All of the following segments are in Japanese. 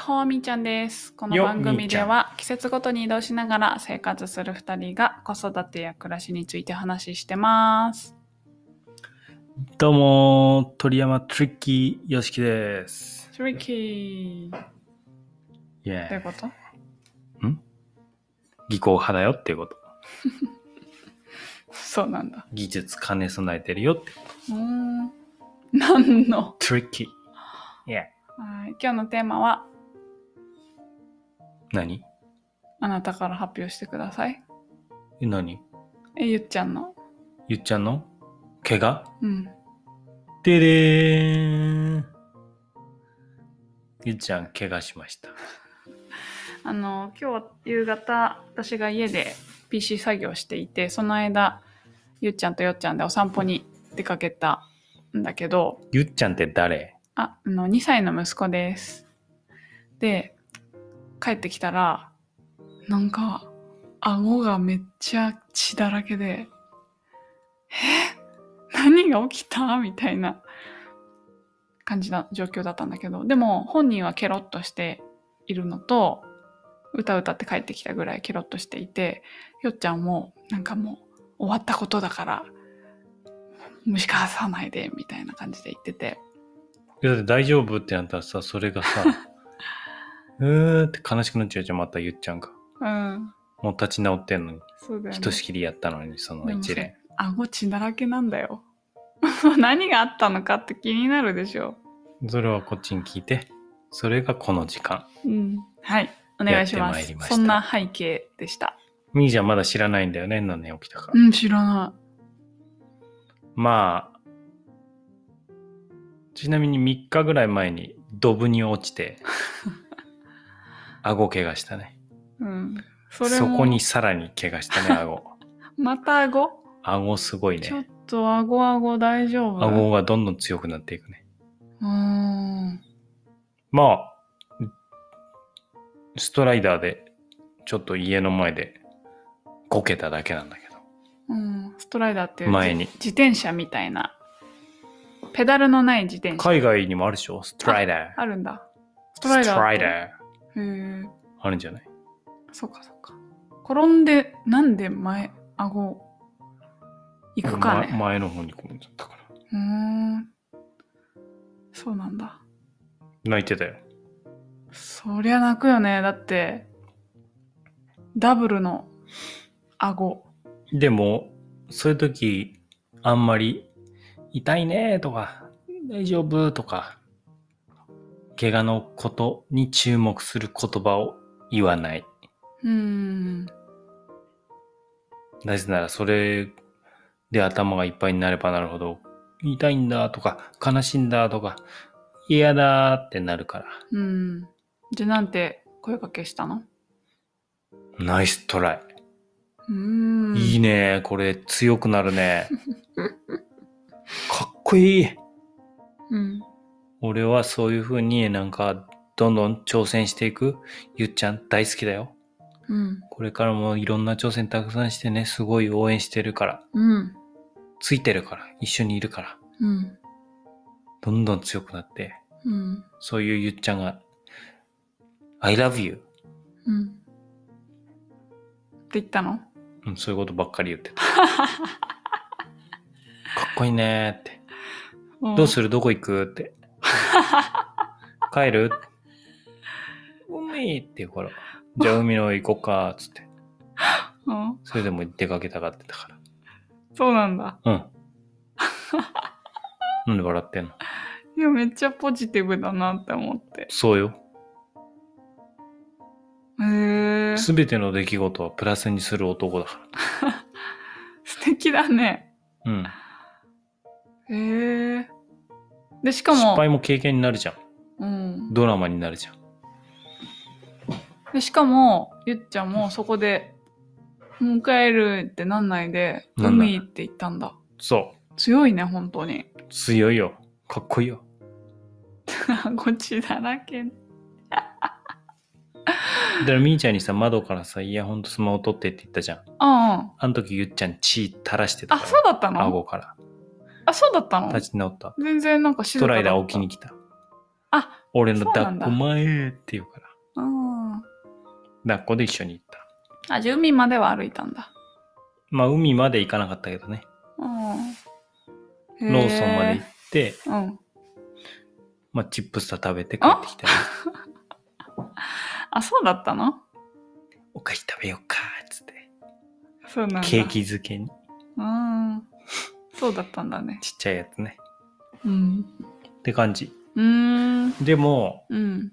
っほーみーちゃんです。このよ番組では季節ごとに移動しながら生活する2人が子育てや暮らしについて話してます。どうも、鳥山トリッキーよしきです。トリッキー。イェーどういうこと？イ。ん？技巧派だよっていうこと。そうなんだ。技術兼ね備えてるよって。うーん。何の？トリッキー。イェーイ。はい今日のテーマは何？あなたから発表してください。え何？え、ゆっちゃんの。ゆっちゃんの？怪我？うん。ででーん。ゆっちゃん怪我しました。あの、今日夕方、私が家で PC 作業していて、その間、ゆっちゃんとよっちゃんでお散歩に出かけたんだけど、ゆっちゃんって誰？あ、あの、2歳の息子です。で、帰ってきたら、なんか、顎がめっちゃ血だらけで、え？何が起きた？みたいな感じな状況だったんだけど、でも本人はケロッとしているのと、歌歌って帰ってきたぐらいケロッとしていて、よっちゃんもなんかもう終わったことだから、蒸し返さないでみたいな感じで言ってて、いやだって大丈夫ってなったらさ、それがさ、うーって悲しくなっちゃうじゃん、またゆっちゃんが。うん。もう立ち直ってんのに。そうだよね。ひとしきりやったのに、その一連。顎血だらけなんだよ。何があったのかって気になるでしょ。それはこっちに聞いて。それがこの時間。うん。はい。お願いします。やってまいりましたそんな背景でした。みーちゃんまだ知らないんだよね、何年起きたか。うん、知らなまあ、ちなみに3日ぐらい前にドブに落ちて、顎怪我したね。い。うん。そそこにさらに怪我したね、顎。また顎、顎すごいちょっね。と顎顎大丈夫？顎がどんどん強くなっていくね。うーん。まあ、ストライダーで、ちょっと家の前でこけただけなんだけど。うん。ストライダーっていう前に自自転車みたいな。ペダルのない自転車。海外にもあるでしょ？ストライダー。あるんだ。スストライダーって。トライダー。あるんじゃない？そうかそうか。転んで、なんで前、顎、行くかまね。前の方にこうちゃったから。うーん。そうなんだ。泣いてたよ。そりゃ泣くよね。だって、ダブルの顎。でも、そういう時、あんまり、痛いねとか、大丈夫とか、怪我のことに注目する言葉を言わない。うーん。なぜならそれで頭がいっぱいになればなるほど、痛いんだとか、悲しいんだとか、嫌だってなるから。うん。じゃあなんて声かけしたの？ナイストライ。うーん。いいね。これ強くなるね。かっこいい。うん。俺はそういう風になんかどんどん挑戦していくゆっちゃん大好きだよ。うん。これからもいろんな挑戦たくさんしてね、すごい応援してるから、うん。ついてるから、一緒にいるから、うん。どんどん強くなって、うん。かそういうゆっちゃんが、I love you。うん。って言ったの？うん、そういうことばっかり言ってた。かっこいいねーって。どうするる？どこ行く？って。帰る？海って言うから、じゃあ海の上行こっか、つって。うん。それでも出かけたがってたから。そうなんだ。うん。なんで笑ってんの？いや、めっちゃポジティブだなって思って。そうよ。へえ。すべての出来事はプラスにする男だか 素敵だね。ら。うん。へえ。で、しか失も、敗も経験になるじゃん。うん。ドラマになるじゃん。で、しかも、ゆっちゃんもそこで、もう帰るってなんないで、海って言ったんだ。そ強いね、本当に。う。強いよ。かっこいいよ。こっちだらけ。だからみーちゃんにさ、窓からさ、イヤホンとスマホ取ってって言ったじゃん。うんうん。あの時ゆっちゃん血垂らしてたあ。そうだったの？顎から。あ、そうだったの？立ち直った。全然なんか静ストライダー置きに来た。あ、俺のそうなんだ抱っこ前って言うから。うん。抱っこで一緒に行った。あ、じゃあ海までは歩いたんだ。まあ海まで行かなかったけどね。うん。ローソンまで行っって、て。うん。まあチップスター食べて帰ってきたよ。あ、そうだったの？お菓子食べようか、つって。そうなんだ。ケーキ漬けに。うん。そうだったんだね。ちっちゃいやつね。うん。って感じ。うーん。でも、うん。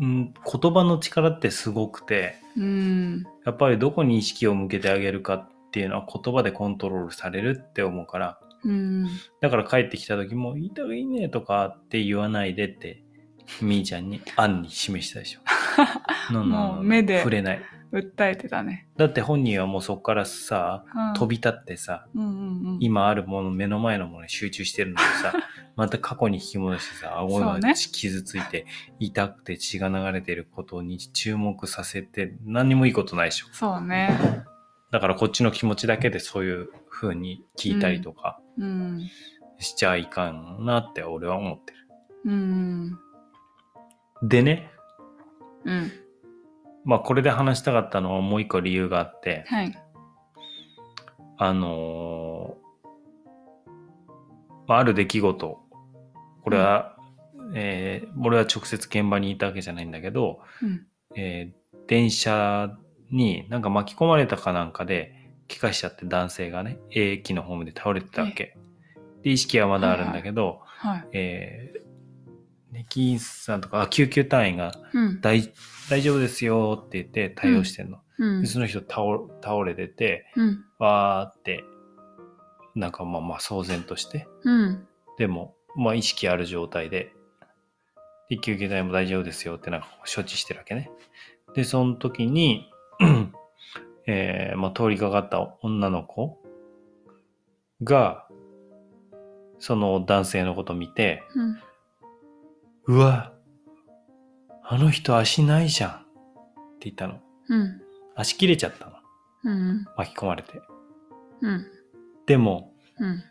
うん、言葉の力ってすごくて、うん。やっぱりどこに意識を向けてあげるかっていうのは言葉でコントロールされるって思うから、うん。だから帰ってきた時も、いた方がいいねとかって言わないでって、みーちゃんに案に示したでしょ。のもう目で触れない。訴えてたね。だって本人はもうそこからさ、うん飛び立ってさ、うんうんうん。今あるもの、目の前のものに集中してるのにさ、また過去に引き戻してさ、顎がそうね傷ついて、痛くて血が流れてることに注目させて、何にもいいことないでしょ。そうね。だからこっちの気持ちだけでそういう風に聞いたりとかうん。しちゃいかんなって俺は思ってる。うん。でね、うん。まあこれで話したかったのはもう一個理由があって、はい。あのーまあ、ある出来事、これは、えー俺は直接現場にいたわけじゃないんだけど、うん。えー電車になんか巻き込まれたかなんかで、怪我しちゃって男性がね、駅のホームで倒れてたわけ。で、意識はまだあるんだけど、はい。えー、ネキンさんとか、あ救急隊員がうん。大大丈夫ですよって言って対応してんの。うんで、。その人倒倒れてて、うん。わーって、なんかまあまあ騒然として、うん。でも、まあ意識ある状態で、で救急隊も大丈夫ですよってなんか処置してるわけね。で、その時に、えーまあ通りかかった女の子が、その男性のこと見て、うん。うわ、あの人足ないじゃんって言ったの。うん。足切れちゃったの。うん。巻き込まれて。うん。でも、うん。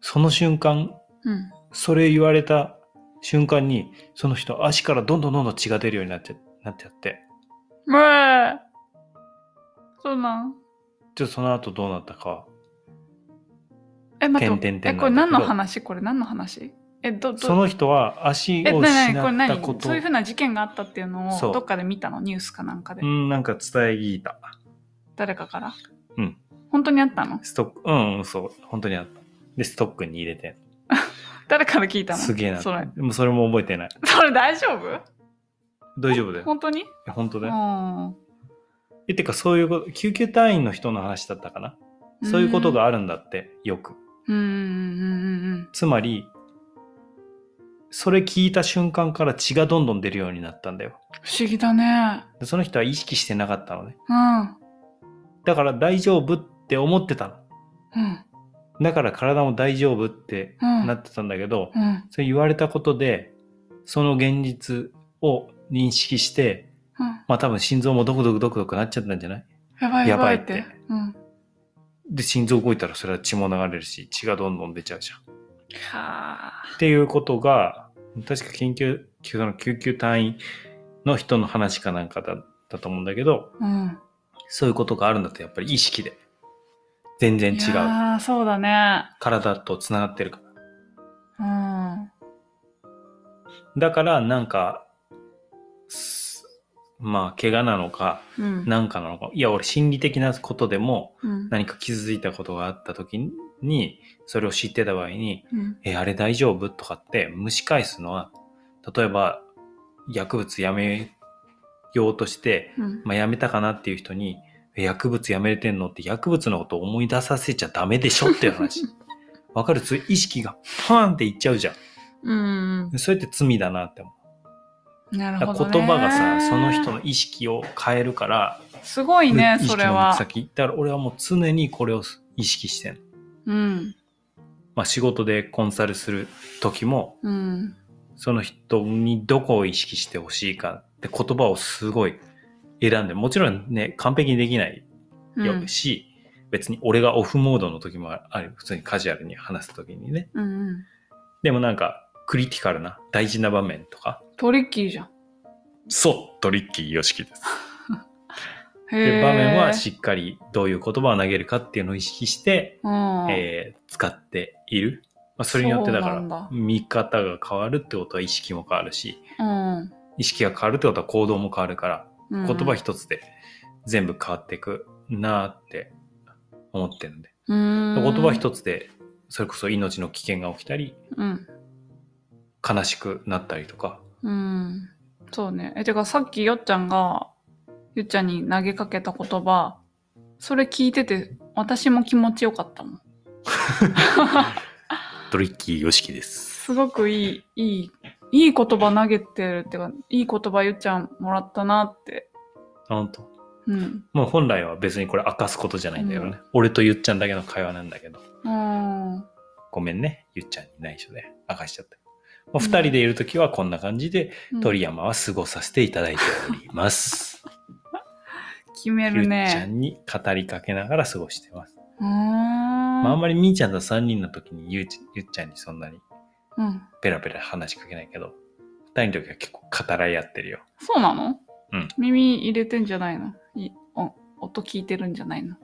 その瞬間、うん。それ言われた瞬間に、その人足からどんどんどんどん血が出るようになっちゃなっちゃって、むえそうなんちょっとその後どうなったか。え、待って。え、これ何の話？これ何の話？え、ど、ど、その人は足え、を失これ何ったことそういうふうな事件があったっていうのをどっかで見たの？ニュースかなんかで。うん、なんか伝え聞いた。誰かから？うん。本当にあったの？ストック、うん、うんそう、本当にあった。で、ストックに入れて。誰から聞いたの？すげえな。それ。でもそれも覚えてない。それ大丈夫？大丈夫だよ。本当に？本当だうよ。ん。え、てかそういうこと、救急隊員の人の話だったかな？そういうことがあるんだって、よく。うん。うんうんうんつまり、それ聞いた瞬間から血がどんどん出るようになったんだよ。不思議だね。でその人は意識してなかったのね。うん。だから大丈夫って思ってたの。うん。だから体も大丈夫ってうん。なってたんだけど、うん。それ言われたことで、その現実を認識して、うん。まあ多分心臓もドクドクドクドクなっちゃったんじゃない？やばいやばいって。で、心臓動いたらそれは血も流れるし、血がどんどん出ちゃうじゃん。はあ。っていうことが、確か緊急、その救急隊員の人の話かなんかだったと思うんだけど、うん。そういうことがあるんだとやっぱり意識で。全然違う。ああ、そうだね。体と繋がってるから。うん。だからなんか、すまあ、怪我なのか、うん。なんかなのか。いや、俺心理的なことでもうん。何か傷ついたことがあった時に、それを知ってた場合に、うん。え、あれ大丈夫？とかって蒸し返すのは、例えば、薬物やめようとして、うん。まあ、やめたかな？っていう人に、え薬物やめれてんの？って薬物のことを思い出させちゃダメでしょ？っていう話。わかる？そういう意識がパーンっていっちゃうじゃうん。ん。それって罪だなって思う。なるほど、ね。言葉がさ、その人の意識を変えるから、すごいね、それは。先。だから俺はもう常にこれを意識してんの。うん。まあ仕事でコンサルする時も、うん。その人にどこを意識してほしいかって言葉をすごい選んで、もちろんね、完璧にできないうん。し、別に俺がオフモードの時もある、普通にカジュアルに話す時にね。うん。でもなんか、クリティカルな大事な場面とか、トリッキーじゃん。そう、トリッキーよしきです。へで、場面はししっかりどういう言葉を投げるかっていうのを意識して、うん。えー使っている。まあ、それによってだから、見方が変わるってことは意識も変わるし、うん。意識が変わるってことは行動も変わるから、うん言葉一つで全部変わっていくなーって思ってるんで。うん。言葉一つで、それこそ命の危険が起きたり、うん。悲しくなったりとか、うん。そうね。え、てかさっきよっちゃんが、ゆっちゃんに投げかけた言葉、それ聞いてて、私も気持ちよかったもん。トリッキーよしきです。すごくいい、いい、いい言葉投げてるっていうか、いい言葉ゆっちゃんもらったなって。あ本当。うん。もう本来は別にこれ明かすことじゃないんだよね。俺とゆっちゃんだけの会話なんだけど。うん。ごめんね、ゆっちゃんに内緒で明かしちゃった。もう二人でいるときはこんな感じで、鳥山は過ごさせていただいております。決めゆっちゃるね。んに語りかけながら過ごしてます。うーん。まあ、あんまりみーちゃんと三人の時にゆうちゆっちゃんにそんなにうん。ペラペラ話しかけないけど、二人の時は結構語らい合ってるよ。そうなの？うん。耳入れてんじゃないの？いお音聞いてるんじゃないの？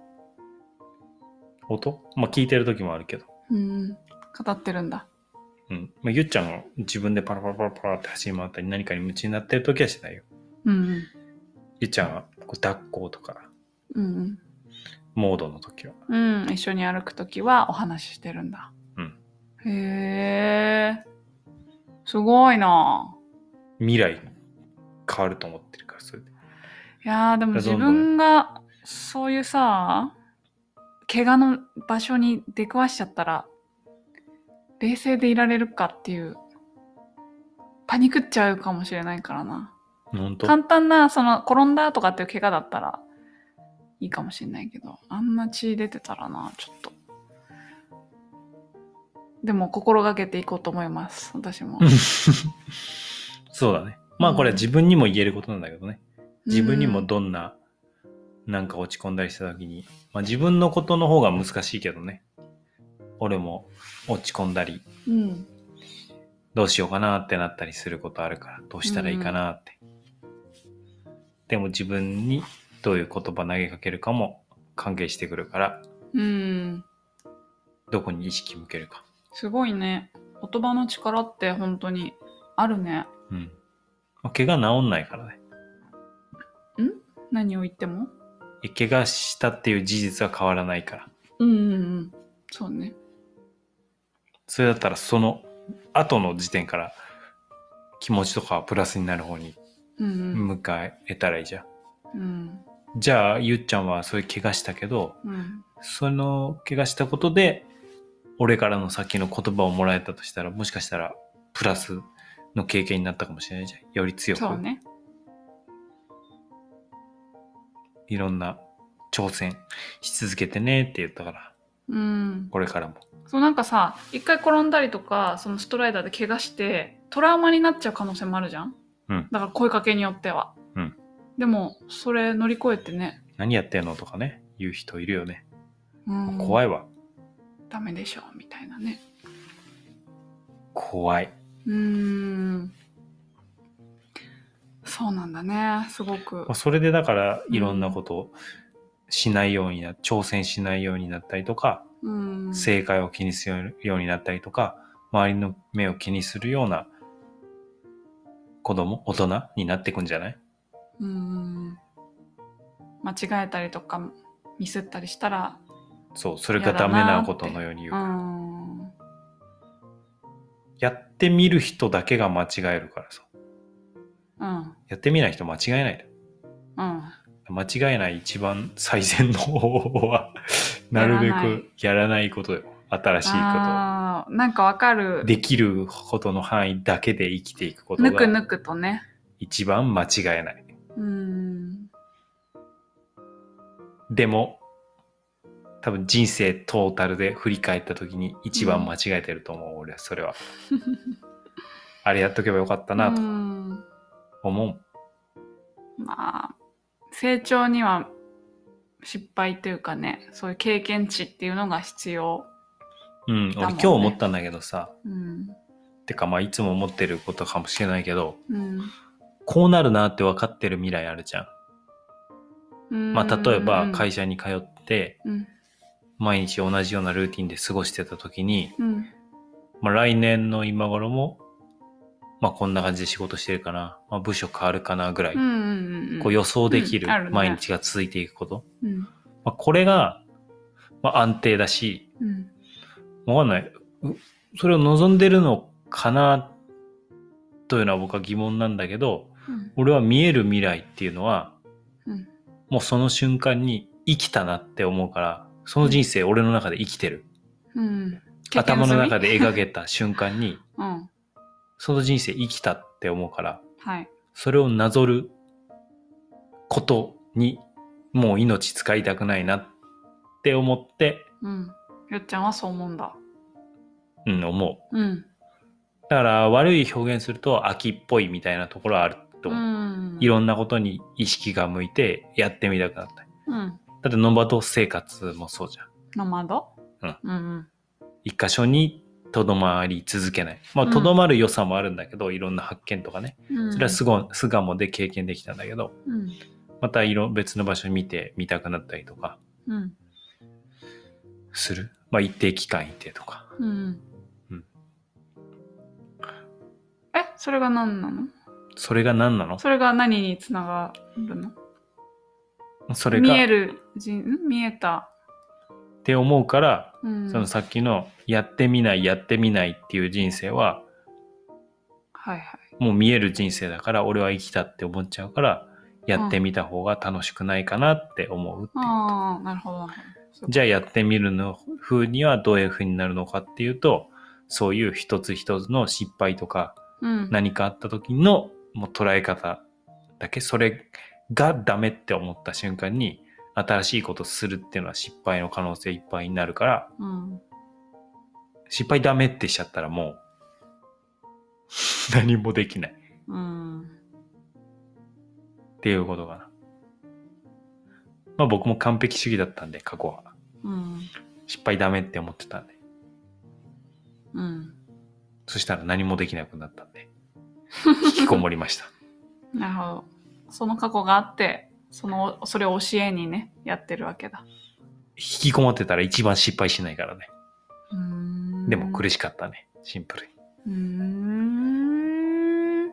音？まあ聞いてる時もあるけど。うん。語ってるんだ。うん。まあ、ゆっちゃんが自分でパラパラパラパラって走り回ったり何かに夢中になってる時はしないよ。うん。ゆっちゃんはこう抱っことか、うん。モードの時は。うん。一緒に歩くときはお話ししてるんだ。うん。へえ。すごいな未来変わると思ってるから、それで。いやーでも自分がそういうさ、怪我の場所に出くわしちゃったら、冷静でいられるかっていう、パニクっちゃうかもしれないからな。簡単な、その、転んだとかっていう怪我だったら、いいかもしれないけど、あんな血出てたらな、ちょっと。でも、心がけていこうと思います、私も。そうだね。まあこれは自分にも言えることなんだけどね。自分にもどんな、なんか落ち込んだりした時に、まあ自分のことの方が難しいけどね。俺も落ち込んだり、うん。どうしようかなってなったりすることあるから、どうしたらいいかなって。でも自分にどういう言葉投げかけるかも関係してくるから、うん。どこに意識向けるか。すごいね。言葉の力って本当にあるね。うん。まあ怪我治んないからね。何を言っても？え怪我したっていう事実は変わらないから。うんうんうん。そうね。それだったらその後の時点から気持ちとかはプラスになる方にうん迎えたらいいじゃん。うん。うん。じゃあ、ゆっちゃんはそういう怪我したけど、うん。その怪我したことで、俺からの先の言葉をもらえたとしたら、もしかしたらプラスの経験になったかもしれないじゃん。より強く、そうね。いろんな挑戦し続けてねって言ったから、うん。これからも。そうなんかさ、一回転んだりとか、そのストライダーで怪我して、トラウマになっちゃう可能性もあるじゃんうんだから声かけによっては。うん。でも、それ乗り越えてね。何やってんのとかね、言う人いるよね。うん。い。怖いわ。ダメでしょ、みたいなね。怖い。うーん。そうなんだね。すごくまあ、。それでだからいろんなことをしないようにな、挑戦しないようになったりとか、うん。正解を気にするようになったりとか、周りの目を気にするような子供、大人になっていくんじゃない？うん。間違えたりとか、ミスったりしたら、そう、それがダメなことのように言ううから。ん。やってみる人だけが間違えるからさ。うん。やってみない人間違えないで。うん。間違えない一番最善の方法は、なるべくやらないことよ。新しいこああ、なんかわかると。。できることの範囲だけで生きていくことがぬくぬくとね。一番間違えない。うん。でも、多分人生トータルで振り返った時に一番間違えてると思う、俺はそれは。あれやっとけばよかったなうとん思う。まあ、成長には失敗というかね、そういう経験値っていうのが必要。うん、俺今日思ったんだけどさ、うん。てかまあいつも思ってることかもしれないけど、うん。こうなるなって分かってる未来あるじゃん。まあ例えば会社社に通ってうん。毎日同じようなルーティンで過ごしてた時に、うん。まあ来年の今頃も、まあこんな感じで仕事してるかな、まあ部署変わるかなぐらい、こう予想できる毎日が続いていくこと。うん。まあこれが、まあ安定だし、うんわかんない。うそれを望んでるのかなというのは僕は疑問なんだけど、うん。俺は見える未来っていうのは、うん。もうその瞬間に生きたなって思うから、その人生俺の中で生きてる。うん。頭の中でで描けた瞬間に、うん。その人生生きたって思うから、はい。それをなぞることに、もう命使いたくないなって思って、うん。よっちゃんはそう思うんだうん、思う。うんだから悪い表現すると秋っぽいみたいなところはあるとう思う。んいろんなことに意識が向いてやってみたくなった。うんだってノマド生活もそうじゃん。ノマドうんうん一箇所にとどまり続けない。まあ、うんとどまる良さもあるんだけど、いろんな発見とかね。うんそれは巣ご巣鴨で経験できたんだけど、うんまたいろ別の場所見てみたくなったりとかうんする？まあ、一定期間いてとか。うんうんそれが何なの？それが何なの？それが何につながるの？それが見えるじん？見えた、って思うから、うん、そのさっきのやってみない、やってみないっていう人生は、はいはい。もう見える人生だから、俺は生きたって思っちゃうから、やってみた方が楽しくないかなって思うってああなるほど。なるほどじゃあやってみるの風にはどういう風になるのかっていうと、そういう一つ一つの失敗とかうん何かあった時のもう捉え方だけ、それがダメって思った瞬間に新しいことするっていうのは失敗の可能性いっぱいになるから、うん失敗ダメってしちゃったらもう 何もできないうんっていうことかな。まあ僕も完璧主義だったんで、過去は。うん失敗ダメって思ってたんで。うんそしたら何もできなくなったんで、引きこもりました。なるほどその過去があってそのそれを教えにねやってるわけだ引きこもってたら一番失敗しないからね。でも苦しかったね。シンプルに。うーん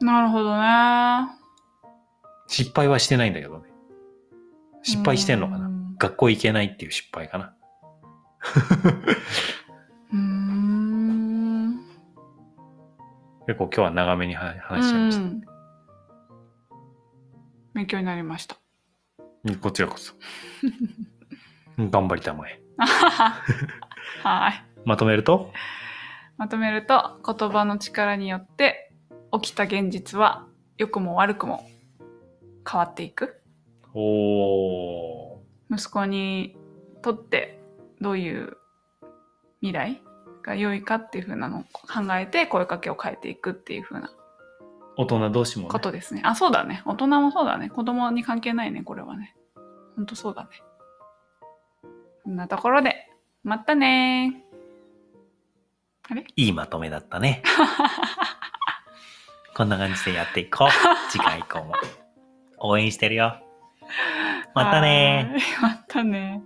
なるほどね失敗はしてないんだけどね。失敗してんのかうなん学校行けないっていう失敗かな。結構今日は長めに話話しちゃいました。うん勉強になりましたうんこちらこそ。うん頑張りたまえ。はいまとめると、まとめると言葉の力によって起きた現実は良くも悪くも変わっていくおー。息子にとってどういう未来？が良いかっていう風なのを考えて声かけを変えていくっていう風な大人同士も、ねこ、とですね。あ、そうだね。大人もそうだね。子供に関係ないね、これはね。ほんとそうだね。こんなところで、またねあれ？いいまとめだったね。こんな感じでやっていこう。次回以降も。応援してるよ。またねまたね